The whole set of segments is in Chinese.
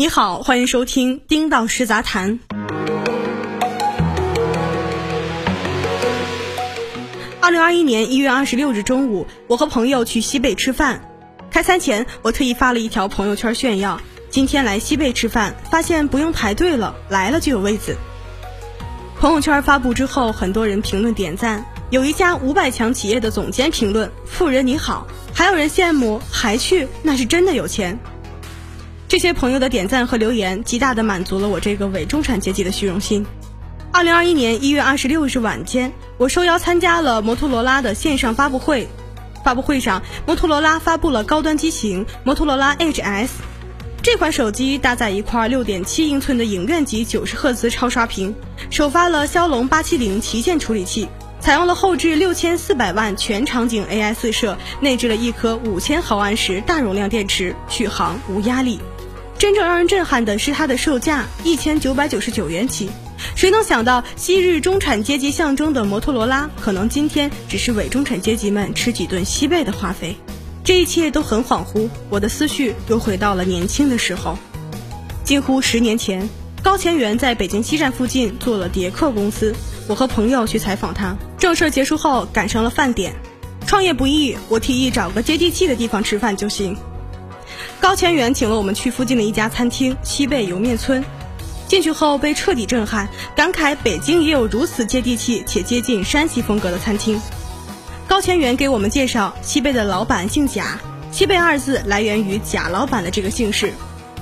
你好，欢迎收听《丁道师杂谈》。二零二一年一月二十六日中午，我和朋友去西贝吃饭。开餐前，我特意发了一条朋友圈炫耀：今天来西贝吃饭，发现不用排队了，来了就有位子。朋友圈发布之后，很多人评论点赞。有一家五百强企业的总监评论：“富人你好。”还有人羡慕，还去，那是真的有钱。这些朋友的点赞和留言，极大的满足了我这个伪中产阶级的虚荣心。二零二一年一月二十六日晚间，我受邀参加了摩托罗拉的线上发布会。发布会上，摩托罗拉发布了高端机型摩托罗拉 Edge S。这款手机搭载一块六点七英寸的影院级九十赫兹超刷屏，首发了骁龙八七零旗舰处理器。采用了后置六千四百万全场景 AI 四摄，内置了一颗五千毫安时大容量电池，续航无压力。真正让人震撼的是它的售价一千九百九十九元起。谁能想到昔日中产阶级象征的摩托罗拉，可能今天只是伪中产阶级们吃几顿西贝的花费？这一切都很恍惚，我的思绪又回到了年轻的时候，近乎十年前，高前元在北京西站附近做了叠客公司。我和朋友去采访他，正事结束后赶上了饭点。创业不易，我提议找个接地气的地方吃饭就行。高千元请了我们去附近的一家餐厅西贝莜面村。进去后被彻底震撼，感慨北京也有如此接地气且接近山西风格的餐厅。高千元给我们介绍，西贝的老板姓贾，西贝二字来源于贾老板的这个姓氏。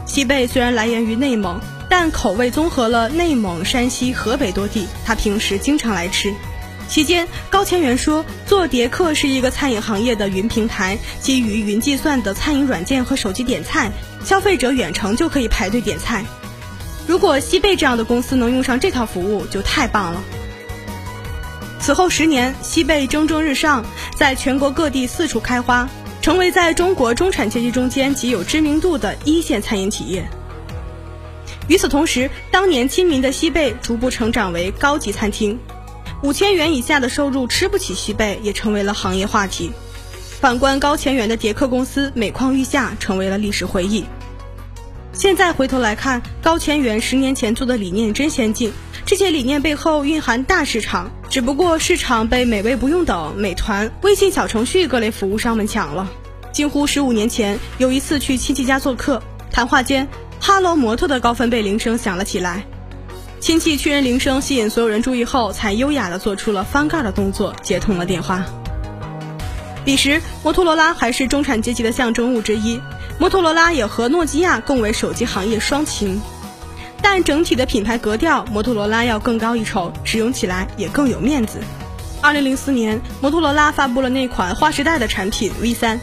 西贝虽然来源于内蒙。但口味综合了内蒙、山西、河北多地，他平时经常来吃。期间，高千元说，做叠客是一个餐饮行业的云平台，基于云计算的餐饮软件和手机点菜，消费者远程就可以排队点菜。如果西贝这样的公司能用上这套服务，就太棒了。此后十年，西贝蒸蒸日上，在全国各地四处开花，成为在中国中产阶级中间极有知名度的一线餐饮企业。与此同时，当年亲民的西贝逐步成长为高级餐厅，五千元以下的收入吃不起西贝也成为了行业话题。反观高千元的叠客公司每况愈下，成为了历史回忆。现在回头来看，高千元十年前做的理念真先进，这些理念背后蕴含大市场，只不过市场被美味不用等、美团、微信小程序各类服务商们抢了。近乎十五年前，有一次去亲戚家做客，谈话间。哈喽，摩托的高分贝铃声响了起来。亲戚确认铃声吸引所有人注意后，才优雅地做出了翻盖的动作，接通了电话。彼时，摩托罗拉还是中产阶级的象征物之一。摩托罗拉也和诺基亚共为手机行业双擎，但整体的品牌格调，摩托罗拉要更高一筹，使用起来也更有面子。二零零四年，摩托罗拉发布了那款划时代的产品 V 三。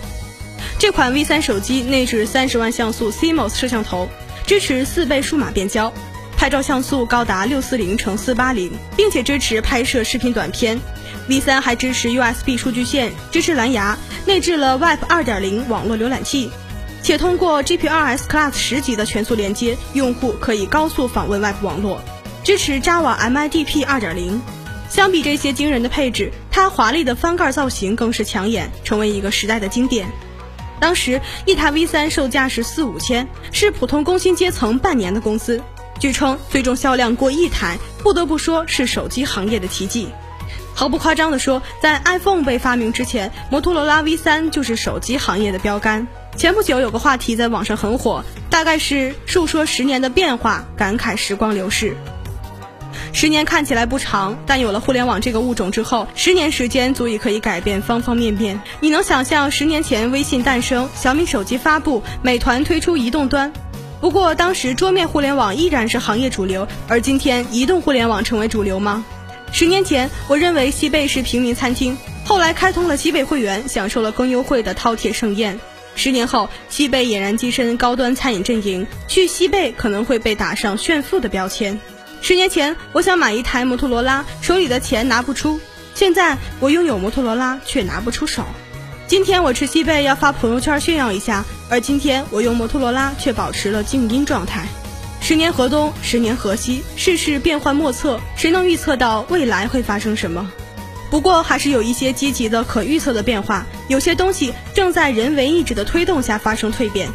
这款 V 三手机内置三十万像素 CMOS 摄像头。支持四倍数码变焦，拍照像素高达六四零乘四八零，并且支持拍摄视频短片。V 三还支持 USB 数据线，支持蓝牙，内置了 Web 二点零网络浏览器，且通过 GPRS Class 十级的全速连接，用户可以高速访问 Web 网络，支持 Java MIDP 二点零。相比这些惊人的配置，它华丽的翻盖造型更是抢眼，成为一个时代的经典。当时一台 V 三售价是四五千，是普通工薪阶层半年的工资。据称最终销量过亿台，不得不说是手机行业的奇迹。毫不夸张地说，在 iPhone 被发明之前，摩托罗拉 V 三就是手机行业的标杆。前不久有个话题在网上很火，大概是述说十年的变化，感慨时光流逝。十年看起来不长，但有了互联网这个物种之后，十年时间足以可以改变方方面面。你能想象十年前微信诞生、小米手机发布、美团推出移动端？不过当时桌面互联网依然是行业主流，而今天移动互联网成为主流吗？十年前，我认为西贝是平民餐厅，后来开通了西贝会员，享受了更优惠的饕餮盛宴。十年后，西贝俨然跻身高端餐饮阵营，去西贝可能会被打上炫富的标签。十年前，我想买一台摩托罗拉，手里的钱拿不出；现在，我拥有摩托罗拉，却拿不出手。今天我吃西贝要发朋友圈炫耀一下，而今天我用摩托罗拉却保持了静音状态。十年河东，十年河西，世事变幻莫测，谁能预测到未来会发生什么？不过，还是有一些积极的、可预测的变化。有些东西正在人为意志的推动下发生蜕变。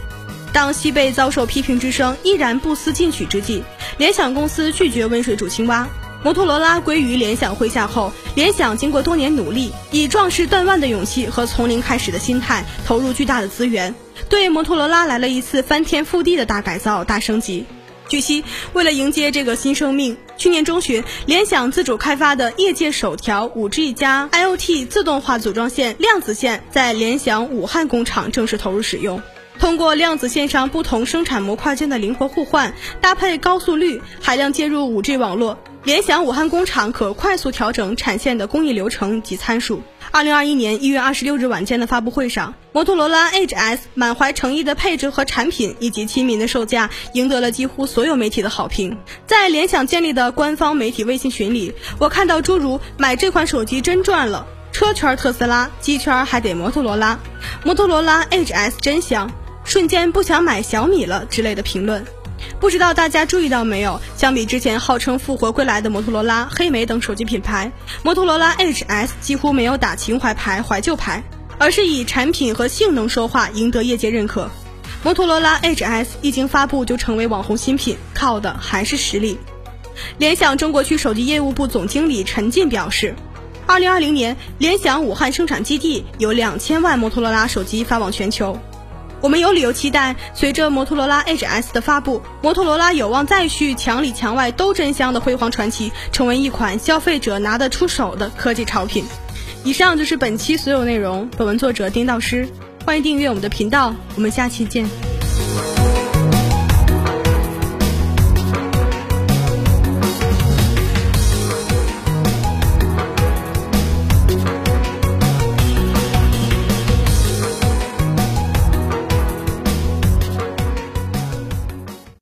当西贝遭受批评之声依然不思进取之际，联想公司拒绝温水煮青蛙。摩托罗拉归于联想麾下后，联想经过多年努力，以壮士断腕的勇气和从零开始的心态，投入巨大的资源，对摩托罗拉来了一次翻天覆地的大改造、大升级。据悉，为了迎接这个新生命，去年中旬，联想自主开发的业界首条 5G 加 IoT 自动化组装线量子线在联想武汉工厂正式投入使用。通过量子线上不同生产模块间的灵活互换，搭配高速率、海量接入 5G 网络。联想武汉工厂可快速调整产线的工艺流程及参数。二零二一年一月二十六日晚间的发布会上，摩托罗拉 Edge S 满怀诚意的配置和产品，以及亲民的售价，赢得了几乎所有媒体的好评。在联想建立的官方媒体微信群里，我看到诸如“买这款手机真赚了”“车圈特斯拉，机圈还得摩托罗拉”“摩托罗拉 Edge S 真香，瞬间不想买小米了”之类的评论。不知道大家注意到没有？相比之前号称复活归来的摩托罗拉、黑莓等手机品牌，摩托罗拉 Edge S 几乎没有打情怀牌、怀旧牌，而是以产品和性能说话，赢得业界认可。摩托罗拉 Edge S 一经发布就成为网红新品，靠的还是实力。联想中国区手机业务部总经理陈进表示，二零二零年，联想武汉生产基地有两千万摩托罗拉手机发往全球。我们有理由期待，随着摩托罗拉 H S 的发布，摩托罗拉有望再续墙里墙外都真香的辉煌传奇，成为一款消费者拿得出手的科技潮品。以上就是本期所有内容。本文作者丁道师，欢迎订阅我们的频道，我们下期见。